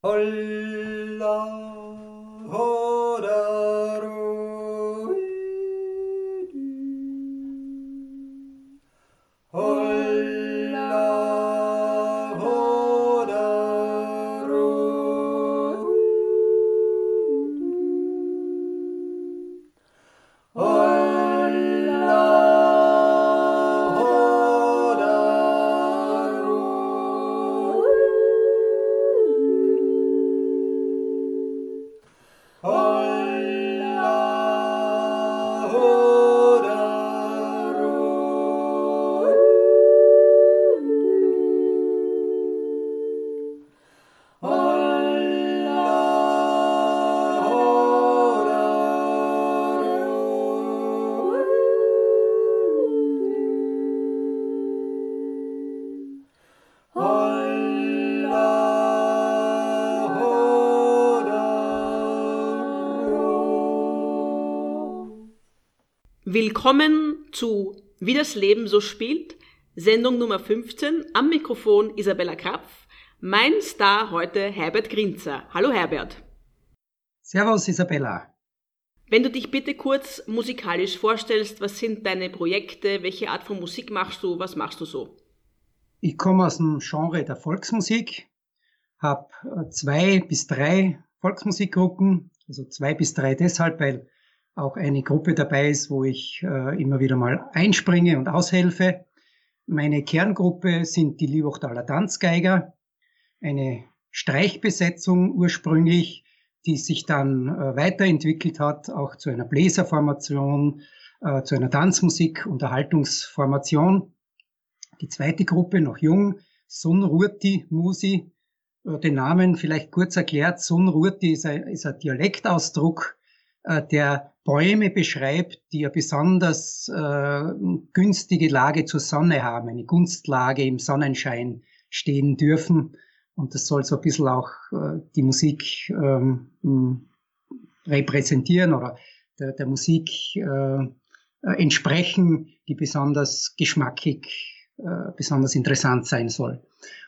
Holla. Willkommen zu Wie das Leben so spielt, Sendung Nummer 15. Am Mikrofon Isabella Krapf. Mein Star heute Herbert Grinzer. Hallo Herbert. Servus Isabella. Wenn du dich bitte kurz musikalisch vorstellst, was sind deine Projekte, welche Art von Musik machst du, was machst du so? Ich komme aus dem Genre der Volksmusik, habe zwei bis drei Volksmusikgruppen, also zwei bis drei deshalb, weil auch eine Gruppe dabei ist, wo ich äh, immer wieder mal einspringe und aushelfe. Meine Kerngruppe sind die Liebachtaler Tanzgeiger, eine Streichbesetzung ursprünglich, die sich dann äh, weiterentwickelt hat, auch zu einer Bläserformation, äh, zu einer Tanzmusik, Unterhaltungsformation. Die zweite Gruppe, noch jung, Sunrurti Musi, äh, den Namen vielleicht kurz erklärt. Sunrurti ist ein, ist ein Dialektausdruck, der Bäume beschreibt, die eine besonders äh, günstige Lage zur Sonne haben, eine Gunstlage im Sonnenschein stehen dürfen. Und das soll so ein bisschen auch äh, die Musik ähm, repräsentieren oder der, der Musik äh, entsprechen, die besonders geschmackig, äh, besonders interessant sein soll.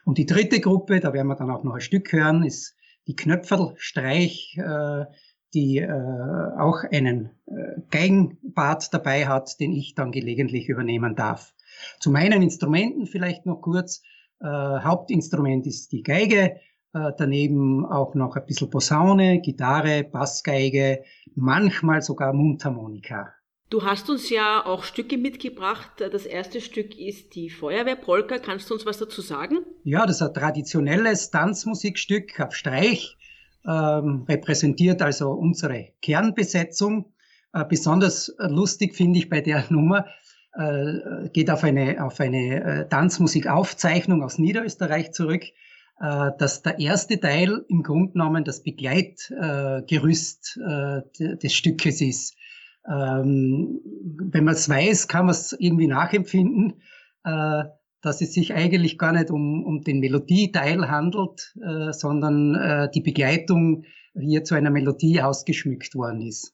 Und die dritte Gruppe, da werden wir dann auch noch ein Stück hören, ist die Knöpferlstreich, äh, die äh, auch einen äh, Geigenbart dabei hat, den ich dann gelegentlich übernehmen darf. Zu meinen Instrumenten vielleicht noch kurz. Äh, Hauptinstrument ist die Geige, äh, daneben auch noch ein bisschen Posaune, Gitarre, Bassgeige, manchmal sogar Mundharmonika. Du hast uns ja auch Stücke mitgebracht. Das erste Stück ist die Feuerwehrpolka. Kannst du uns was dazu sagen? Ja, das ist ein traditionelles Tanzmusikstück auf Streich ähm, repräsentiert also unsere Kernbesetzung. Äh, besonders lustig finde ich bei der Nummer, äh, geht auf eine, auf eine äh, Tanzmusikaufzeichnung aus Niederösterreich zurück, äh, dass der erste Teil im Grunde genommen das Begleitgerüst äh, des Stückes ist. Ähm, wenn man es weiß, kann man es irgendwie nachempfinden. Dass es sich eigentlich gar nicht um, um den Melodieteil handelt, äh, sondern äh, die Begleitung hier zu einer Melodie ausgeschmückt worden ist.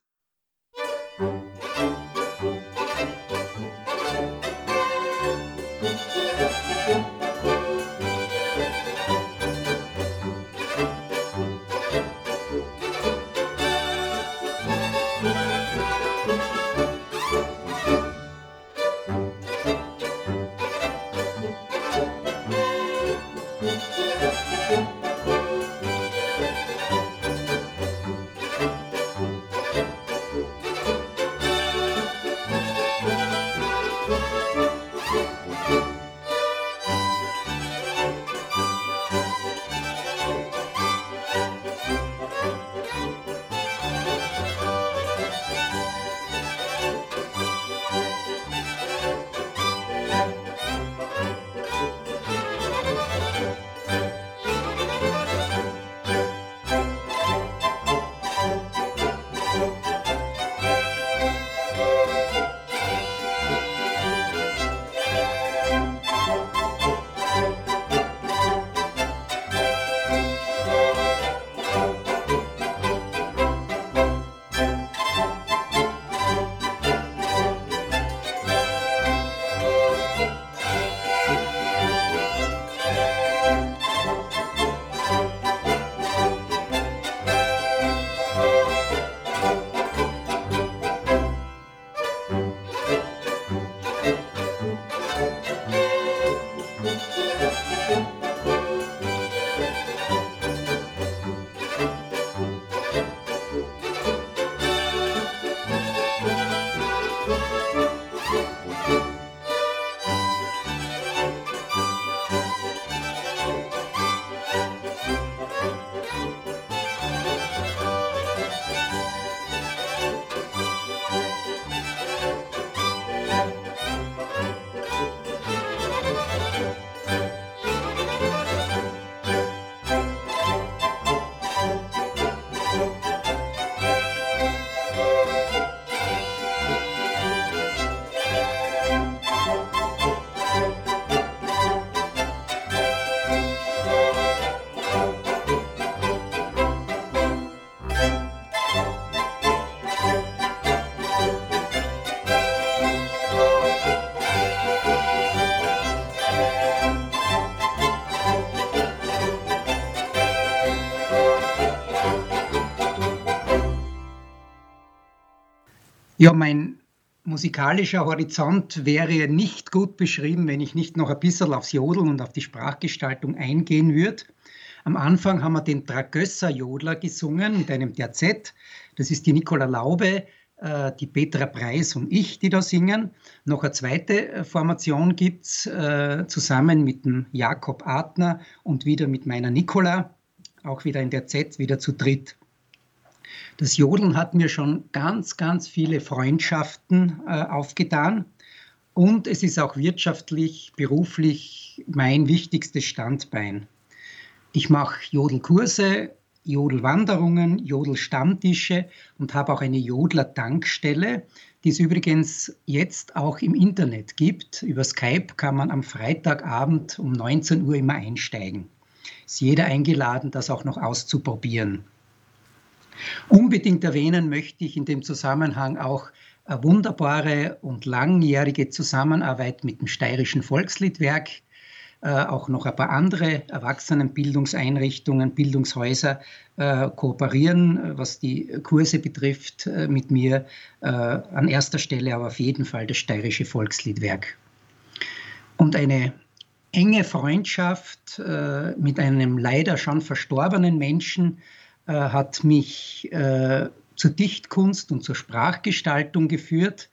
Ja, mein musikalischer Horizont wäre nicht gut beschrieben, wenn ich nicht noch ein bisschen aufs Jodeln und auf die Sprachgestaltung eingehen würde. Am Anfang haben wir den Dragösser Jodler gesungen mit einem Terzett. Das ist die Nicola Laube, äh, die Petra Preis und ich, die da singen. Noch eine zweite äh, Formation gibt es äh, zusammen mit dem Jakob Adner und wieder mit meiner Nicola, auch wieder in der Z, wieder zu dritt. Das Jodeln hat mir schon ganz, ganz viele Freundschaften äh, aufgetan. Und es ist auch wirtschaftlich, beruflich mein wichtigstes Standbein. Ich mache Jodelkurse, Jodelwanderungen, Jodelstammtische und habe auch eine Jodler-Tankstelle, die es übrigens jetzt auch im Internet gibt. Über Skype kann man am Freitagabend um 19 Uhr immer einsteigen. Ist jeder eingeladen, das auch noch auszuprobieren. Unbedingt erwähnen möchte ich in dem Zusammenhang auch eine wunderbare und langjährige Zusammenarbeit mit dem Steirischen Volksliedwerk, äh, auch noch ein paar andere Erwachsenenbildungseinrichtungen, Bildungshäuser äh, kooperieren, was die Kurse betrifft, äh, mit mir an erster Stelle aber auf jeden Fall das Steirische Volksliedwerk. Und eine enge Freundschaft mit einem leider schon verstorbenen Menschen äh, hat mich äh, zur Dichtkunst und zur Sprachgestaltung geführt.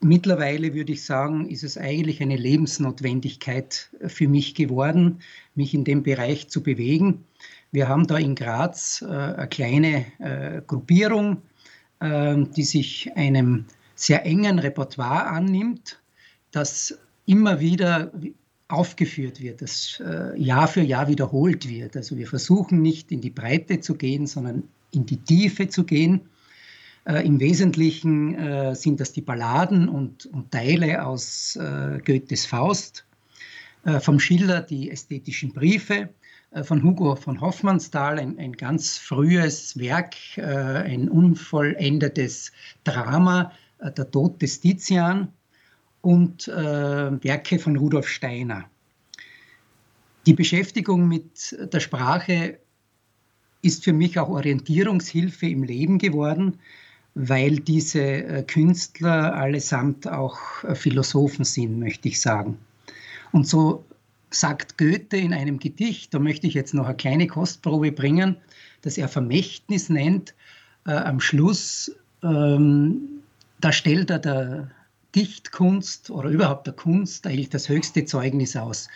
Mittlerweile würde ich sagen, ist es eigentlich eine Lebensnotwendigkeit für mich geworden, mich in dem Bereich zu bewegen. Wir haben da in Graz äh, eine kleine äh, Gruppierung, äh, die sich einem sehr engen Repertoire annimmt, das immer wieder aufgeführt wird, das äh, Jahr für Jahr wiederholt wird. Also wir versuchen nicht in die Breite zu gehen, sondern in die Tiefe zu gehen. Äh, Im Wesentlichen äh, sind das die Balladen und, und Teile aus äh, Goethes Faust, äh, vom Schiller die ästhetischen Briefe, äh, von Hugo von Hoffmannsthal ein, ein ganz frühes Werk, ein unvollendetes Drama, Der Tod des Tizian und äh, Werke von Rudolf Steiner. Die Beschäftigung mit der Sprache ist für mich auch Orientierungshilfe im Leben geworden, weil diese äh, Künstler allesamt auch äh, Philosophen sind, möchte ich sagen. Und so sagt Goethe in einem Gedicht, da möchte ich jetzt noch eine kleine Kostprobe bringen, das er Vermächtnis nennt, äh, am Schluss, ähm, da stellt er der, Dichtkunst oder überhaupt der Kunst eigentlich das höchste Zeugnis aus.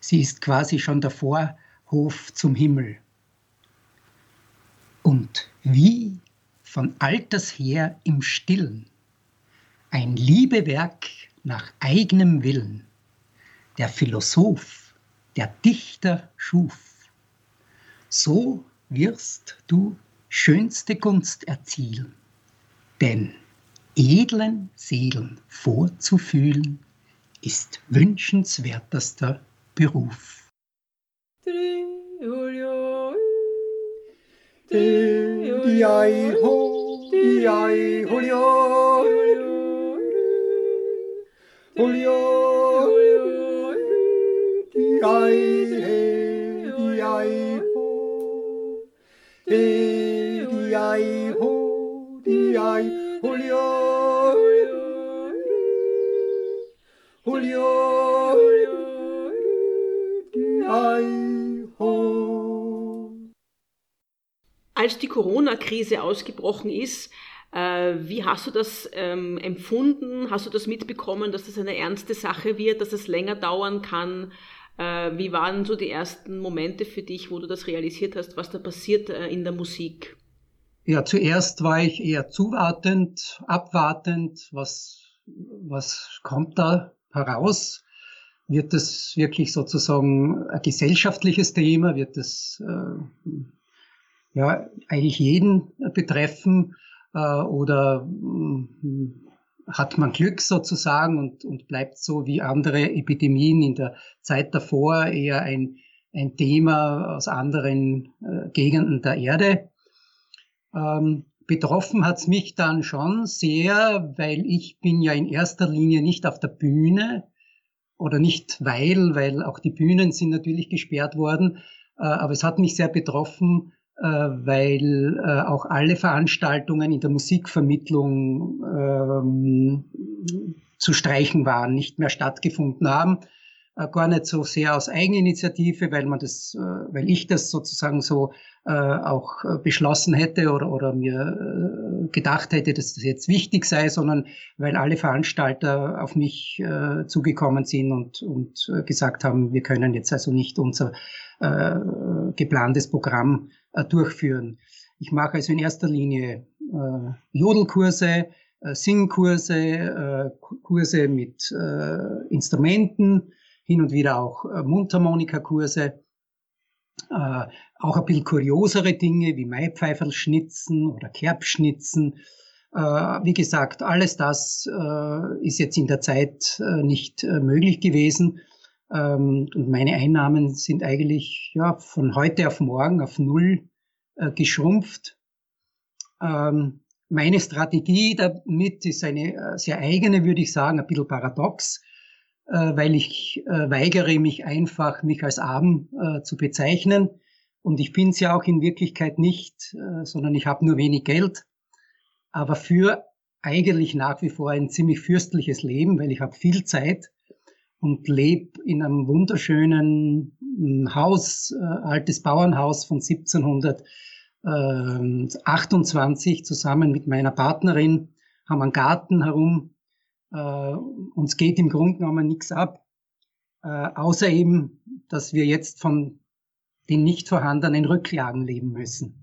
Sie ist quasi schon der Vorhof zum Himmel. Und wie von alters her im Stillen ein Liebewerk nach eigenem Willen der Philosoph, der Dichter schuf, so wirst du schönste Gunst erzielen, denn edlen Seelen vorzufühlen, ist wünschenswertester Beruf. Als die Corona-Krise ausgebrochen ist, äh, wie hast du das ähm, empfunden? Hast du das mitbekommen, dass das eine ernste Sache wird, dass es länger dauern kann? Äh, wie waren so die ersten Momente für dich, wo du das realisiert hast, was da passiert äh, in der Musik? Ja, zuerst war ich eher zuwartend, abwartend, was, was kommt da heraus? Wird das wirklich sozusagen ein gesellschaftliches Thema? Wird das äh, ja eigentlich jeden betreffen? Äh, oder äh, hat man Glück sozusagen und, und bleibt so wie andere Epidemien in der Zeit davor eher ein, ein Thema aus anderen äh, Gegenden der Erde? Ähm, betroffen hat's mich dann schon sehr, weil ich bin ja in erster Linie nicht auf der Bühne oder nicht weil, weil auch die Bühnen sind natürlich gesperrt worden, äh, aber es hat mich sehr betroffen, äh, weil äh, auch alle Veranstaltungen in der Musikvermittlung ähm, zu streichen waren, nicht mehr stattgefunden haben. Äh, gar nicht so sehr aus Eigeninitiative, weil man das, äh, weil ich das sozusagen so auch äh, beschlossen hätte oder, oder mir äh, gedacht hätte, dass das jetzt wichtig sei, sondern weil alle Veranstalter auf mich äh, zugekommen sind und, und äh, gesagt haben, wir können jetzt also nicht unser äh, geplantes Programm äh, durchführen. Ich mache also in erster Linie äh, Jodelkurse, äh, Singkurse, äh, Kurse mit äh, Instrumenten, hin und wieder auch äh, Mundharmonikakurse, äh, auch ein bisschen kuriosere Dinge wie Maipfeiferlschnitzen oder Kerbschnitzen. Äh, wie gesagt, alles das äh, ist jetzt in der Zeit äh, nicht äh, möglich gewesen. Ähm, und meine Einnahmen sind eigentlich ja, von heute auf morgen auf Null äh, geschrumpft. Ähm, meine Strategie damit ist eine sehr eigene, würde ich sagen, ein bisschen paradox, weil ich äh, weigere mich einfach, mich als arm äh, zu bezeichnen. Und ich bin es ja auch in Wirklichkeit nicht, äh, sondern ich habe nur wenig Geld, aber für eigentlich nach wie vor ein ziemlich fürstliches Leben, weil ich habe viel Zeit und lebe in einem wunderschönen hm, Haus, äh, altes Bauernhaus von 1728 zusammen mit meiner Partnerin, haben einen Garten herum. Äh, uns geht im Grunde genommen nichts ab, äh, außer eben, dass wir jetzt von den nicht vorhandenen Rücklagen leben müssen.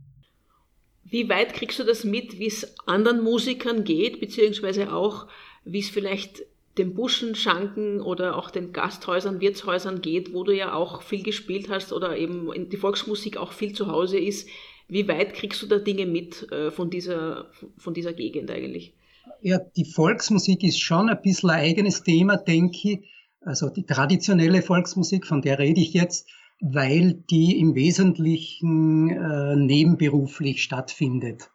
Wie weit kriegst du das mit, wie es anderen Musikern geht, beziehungsweise auch, wie es vielleicht den Buschenschanken oder auch den Gasthäusern, Wirtshäusern geht, wo du ja auch viel gespielt hast oder eben die Volksmusik auch viel zu Hause ist. Wie weit kriegst du da Dinge mit äh, von dieser, von dieser Gegend eigentlich? Ja, die Volksmusik ist schon ein bisschen ein eigenes Thema, denke ich. Also die traditionelle Volksmusik, von der rede ich jetzt, weil die im Wesentlichen äh, nebenberuflich stattfindet.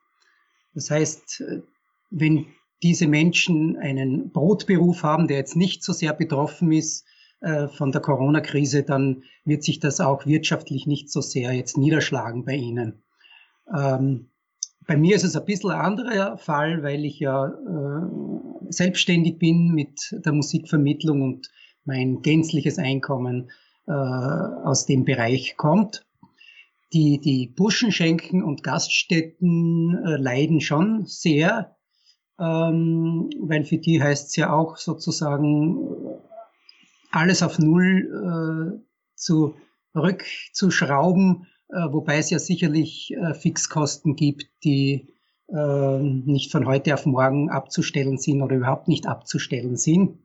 Das heißt, äh, wenn diese Menschen einen Brotberuf haben, der jetzt nicht so sehr betroffen ist äh, von der Corona-Krise, dann wird sich das auch wirtschaftlich nicht so sehr jetzt niederschlagen bei ihnen. Ähm, bei mir ist es ein bisschen ein anderer Fall, weil ich ja äh, selbstständig bin mit der Musikvermittlung und mein gänzliches Einkommen äh, aus dem Bereich kommt. Die, die Burschenschenken und Gaststätten äh, leiden schon sehr ähm, weil für die heißt es ja auch sozusagen alles auf Null äh, zurückzuschrauben, wobei es ja sicherlich äh, Fixkosten gibt, die äh, nicht von heute auf morgen abzustellen sind oder überhaupt nicht abzustellen sind.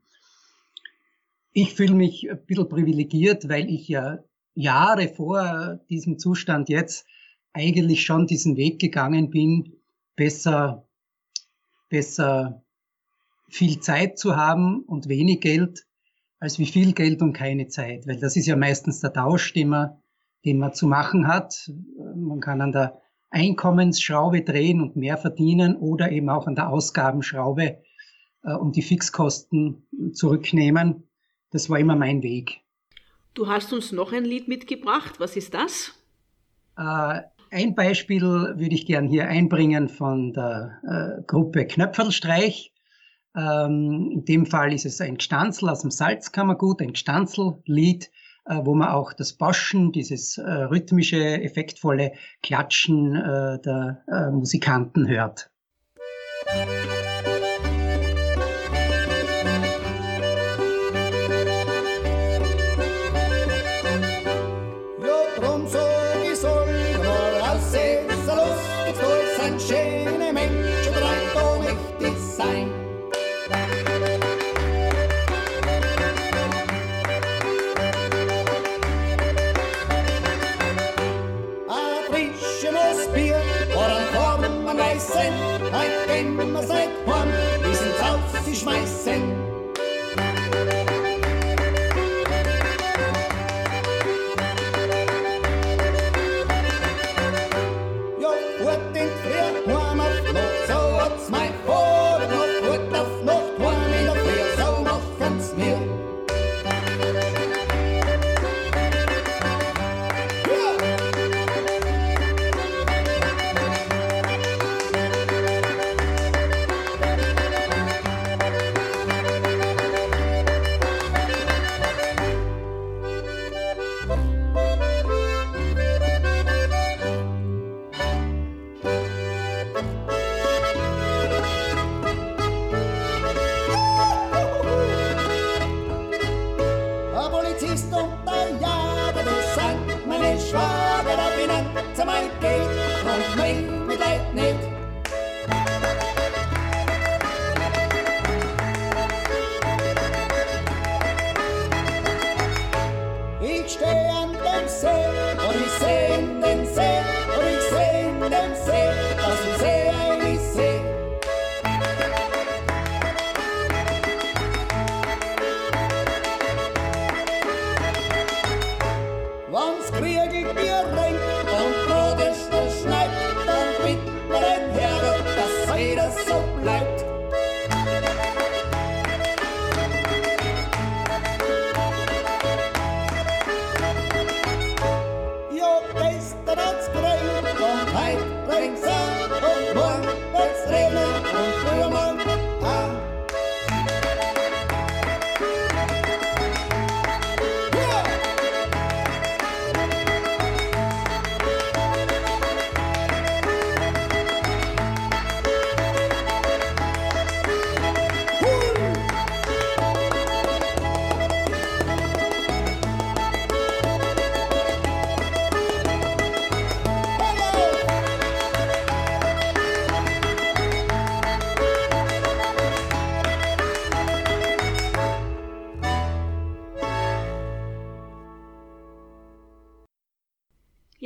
Ich fühle mich ein bisschen privilegiert, weil ich ja Jahre vor diesem Zustand jetzt eigentlich schon diesen Weg gegangen bin, besser besser viel Zeit zu haben und wenig Geld, als wie viel Geld und keine Zeit. Weil das ist ja meistens der Tausch, den man, den man zu machen hat. Man kann an der Einkommensschraube drehen und mehr verdienen oder eben auch an der Ausgabenschraube äh, und die Fixkosten zurücknehmen. Das war immer mein Weg. Du hast uns noch ein Lied mitgebracht. Was ist das? Äh, ein Beispiel würde ich gern hier einbringen von der äh, Gruppe Knöpfelstreich. Ähm, in dem Fall ist es ein Gstanzl aus dem Salzkammergut, ein Gstanzl-Lied, wo man auch das Boschen, dieses äh, rhythmische, effektvolle Klatschen äh, der äh, Musikanten hört. und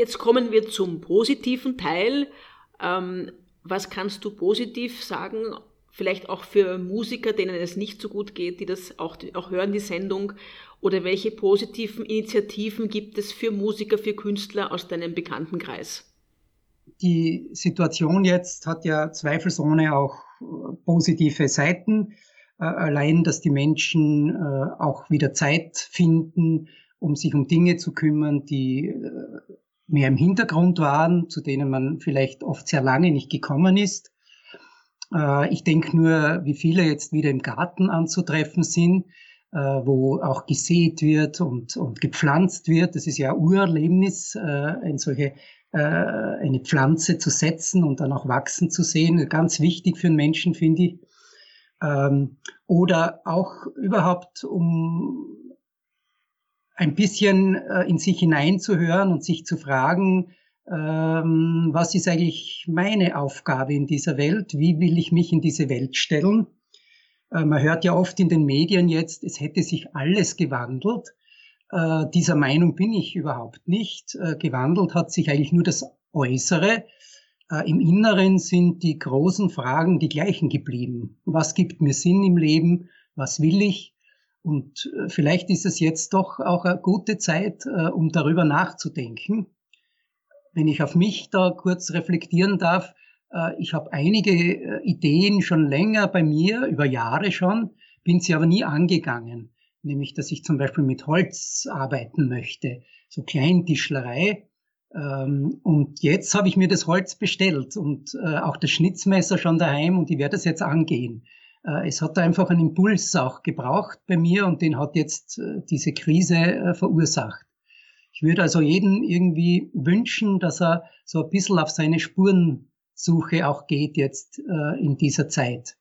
Jetzt kommen wir zum positiven Teil. Ähm, was kannst du positiv sagen? Vielleicht auch für Musiker, denen es nicht so gut geht, die das auch, auch hören, die Sendung. Oder welche positiven Initiativen gibt es für Musiker, für Künstler aus deinem Bekanntenkreis? Die Situation jetzt hat ja zweifelsohne auch äh, positive Seiten. Äh, allein, dass die Menschen äh, auch wieder Zeit finden, um sich um Dinge zu kümmern, die mehr im Hintergrund waren, zu denen man vielleicht oft sehr lange nicht gekommen ist. Äh, ich denke nur, wie viele jetzt wieder im Garten anzutreffen sind, äh, wo auch gesät wird und, und gepflanzt wird. Das ist ja ein Urerlebnis, äh, eine solche eine Pflanze zu setzen und dann auch wachsen zu sehen. Ganz wichtig für einen Menschen, finde ich. Ähm, oder auch überhaupt, um ein bisschen äh, in sich hineinzuhören und sich zu fragen, ähm, was ist eigentlich meine Aufgabe in dieser Welt? Wie will ich mich in diese Welt stellen? Äh, man hört ja oft in den Medien jetzt, es hätte sich alles gewandelt. Äh, dieser Meinung bin ich überhaupt nicht. Gewandelt hat sich eigentlich nur das Äußere. Im Inneren sind die großen Fragen die gleichen geblieben. Was gibt mir Sinn im Leben? Was will ich? Und äh, vielleicht ist es jetzt doch auch eine gute Zeit, äh, um darüber nachzudenken. Wenn ich auf mich da kurz reflektieren darf, äh, ich habe einige Ideen schon länger bei mir, über Jahre schon, bin sie aber nie angegangen. Nämlich, dass ich zum Beispiel mit Holz arbeiten möchte, so Kleintischlerei. Ähm, Und jetzt habe ich mir das Holz bestellt und auch das Schnitzmesser schon daheim und ich werde es jetzt angehen. Äh, Es hat einfach einen Impuls auch gebraucht bei mir und den hat jetzt äh, diese Krise äh, verursacht. Ich würde also jeden irgendwie wünschen, dass er so ein bisschen auf seine Spurensuche auch geht jetzt in dieser Zeit.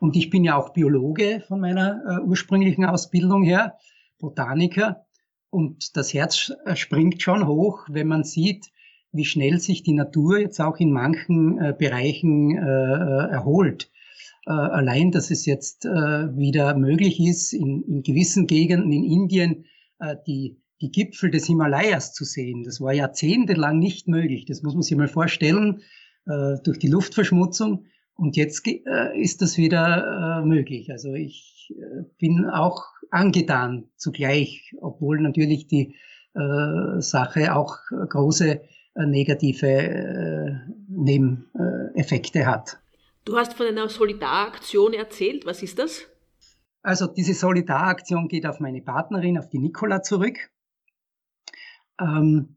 Und ich bin ja auch Biologe von meiner ursprünglichen Ausbildung her, Botaniker. Und das Herz springt schon hoch, wenn man sieht, wie schnell sich die Natur jetzt auch in manchen Bereichen erholt. Äh, allein, dass es jetzt äh, wieder möglich ist, in, in gewissen Gegenden in Indien äh, die, die Gipfel des Himalayas zu sehen. Das war jahrzehntelang nicht möglich. Das muss man sich mal vorstellen, durch die Luftverschmutzung. Und jetzt ist das wieder möglich. Also ich bin auch angetan zugleich, obwohl natürlich die Sache auch große negative Nebeneffekte hat. Du hast von einer Solidaraktion erzählt. Was ist das? Also diese Solidaraktion geht auf meine Partnerin, auf die Nicola zurück. Ähm,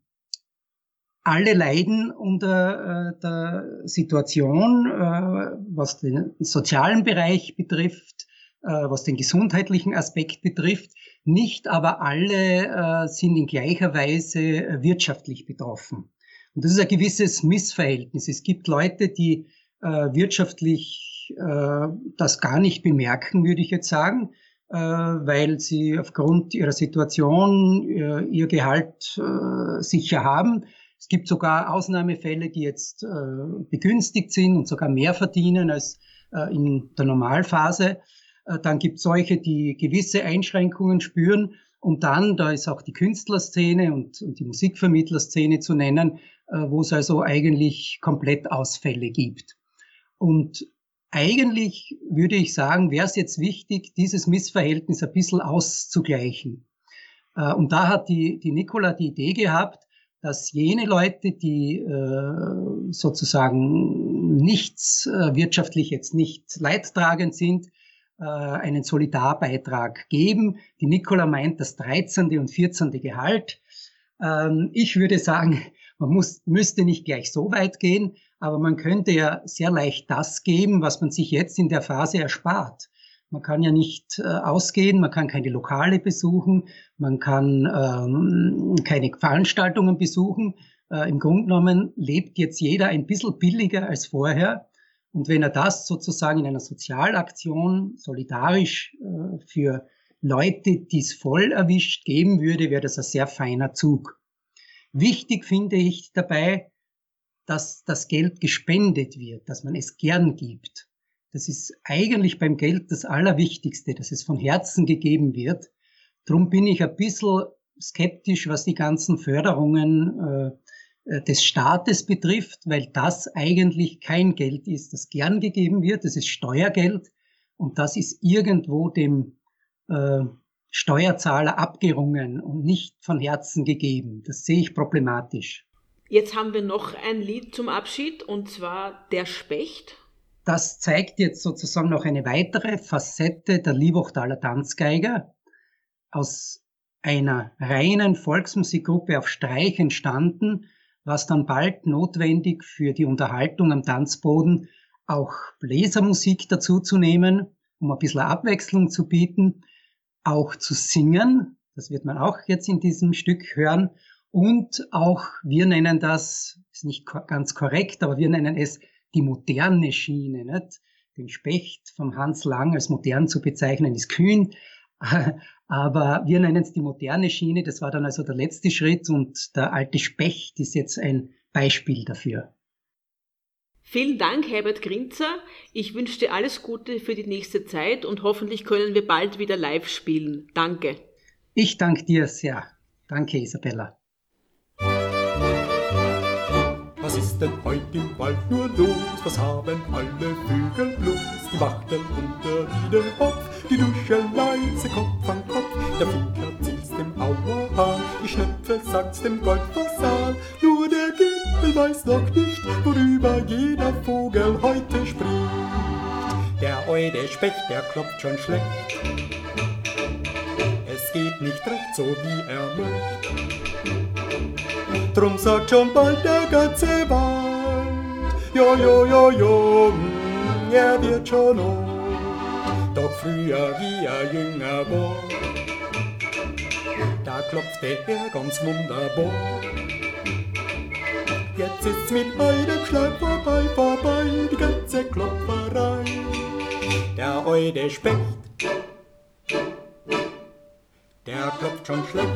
alle leiden unter äh, der Situation, äh, was den sozialen Bereich betrifft, äh, was den gesundheitlichen Aspekt betrifft. Nicht aber alle äh, sind in gleicher Weise äh, wirtschaftlich betroffen. Und das ist ein gewisses Missverhältnis. Es gibt Leute, die wirtschaftlich äh, das gar nicht bemerken, würde ich jetzt sagen, äh, weil sie aufgrund ihrer Situation äh, ihr Gehalt äh, sicher haben. Es gibt sogar Ausnahmefälle, die jetzt äh, begünstigt sind und sogar mehr verdienen als äh, in der Normalphase. Äh, dann gibt es solche, die gewisse Einschränkungen spüren. Und dann, da ist auch die Künstlerszene und, und die Musikvermittlerszene zu nennen, äh, wo es also eigentlich komplett Ausfälle gibt. Und eigentlich würde ich sagen, wäre es jetzt wichtig, dieses Missverhältnis ein bisschen auszugleichen. Äh, und da hat die, die Nicola die Idee gehabt, dass jene Leute, die äh, sozusagen nichts äh, wirtschaftlich jetzt nicht leidtragend sind, einen Solidarbeitrag geben. Die Nicola meint das 13. und 14. Gehalt. Ähm, ich würde sagen, man muss, müsste nicht gleich so weit gehen, aber man könnte ja sehr leicht das geben, was man sich jetzt in der Phase erspart. Man kann ja nicht äh, ausgehen, man kann keine Lokale besuchen, man kann ähm, keine Veranstaltungen besuchen. Äh, Im Grunde genommen lebt jetzt jeder ein bisschen billiger als vorher. Und wenn er das sozusagen in einer Sozialaktion solidarisch äh, für Leute, die es voll erwischt, geben würde, wäre das ein sehr feiner Zug. Wichtig finde ich dabei, dass das Geld gespendet wird, dass man es gern gibt. Das ist eigentlich beim Geld das Allerwichtigste, dass es von Herzen gegeben wird. Drum bin ich ein bisschen skeptisch, was die ganzen Förderungen äh, äh, des Staates betrifft, weil das eigentlich kein Geld ist, das gern gegeben wird. Das ist Steuergeld und das ist irgendwo dem äh, Steuerzahler abgerungen und nicht von Herzen gegeben. Das sehe ich problematisch. Jetzt haben wir noch ein Lied zum Abschied und zwar Der Specht das zeigt jetzt sozusagen noch eine weitere Facette der Liebachtaler Tanzgeiger. Aus einer reinen Volksmusikgruppe auf Streich entstanden, was dann bald notwendig für die Unterhaltung am Tanzboden auch Bläsermusik dazu zu nehmen, um ein bisschen Abwechslung zu bieten, auch zu singen, das wird man auch jetzt in diesem Stück hören, und auch, wir nennen das, ist nicht ganz korrekt, aber wir nennen es die moderne Schiene. Nicht? Den Specht vom Hans Lang als modern zu bezeichnen, ist kühn. Aber wir nennen es die moderne Schiene. Das war dann also der letzte Schritt und der alte Specht ist jetzt ein Beispiel dafür. Vielen Dank, Herbert Grinzer. Ich wünsche dir alles Gute für die nächste Zeit und hoffentlich können wir bald wieder live spielen. Danke. Ich danke dir sehr. Danke, Isabella. Was ist denn heut im Wald nur los? Was haben alle Vögel bloß? Die Wachteln unter wieder Hopf, die duschen leise Kopf an Kopf. Der Finker zielt's dem Auerhahn, die Schnepfe sagt's dem Goldfasan. Specht, der klopft schon schlecht. Es geht nicht recht so, wie er möchte. Drum sagt schon bald der ganze Wald, jo, jo, jo, jo, mm, er wird schon alt. Doch früher, wie er jünger war, da klopfte er ganz wunderbar. Jetzt ist's mit einem Schlag vorbei, vorbei, die ganze Klopferei. Der Eude Specht, der klopft schon schlecht.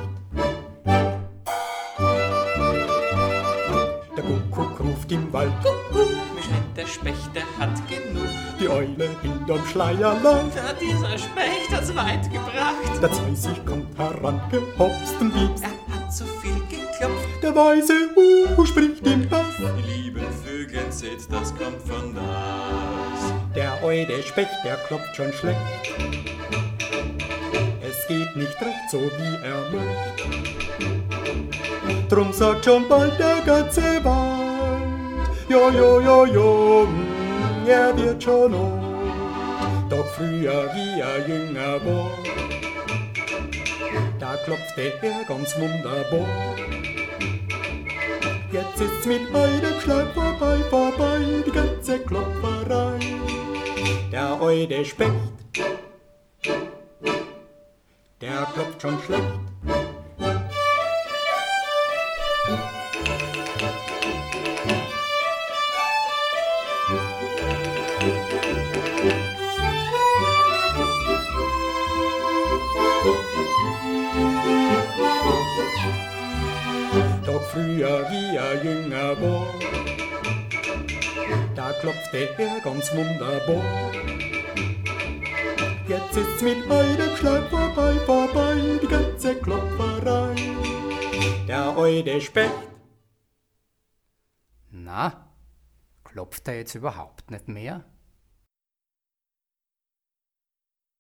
ruft im Wald. Kuckuck, schnell der Specht, der hat genug. Die Eule hinterm Schleier lacht. Ja, dieser Specht hat's weit gebracht. Der Zeusig kommt herangehopst und piepst. Er hat zu viel geklopft. Der weise Uhu spricht im Bass. Die lieben Vögel, seht, das kommt von das. Der Eule Specht, der klopft schon schlecht. Es geht nicht recht so, wie er möchte. Drum sagt schon bald der ganze Wald. Jo, jo, jo, jo, mm, er wird schon alt. Doch früher, wie er jünger war, da klopfte er ganz wunderbar. Jetzt ist's mit einem Schlag vorbei, vorbei, Der Eude Specht, der klopft schon schlecht. früher wie er jünger war. Da klopfte er ganz wunderbar. Ist's mit einem Schlag vorbei, vorbei, die ganze Klopferei. Der alte Specht. Na, klopft er jetzt überhaupt nicht mehr?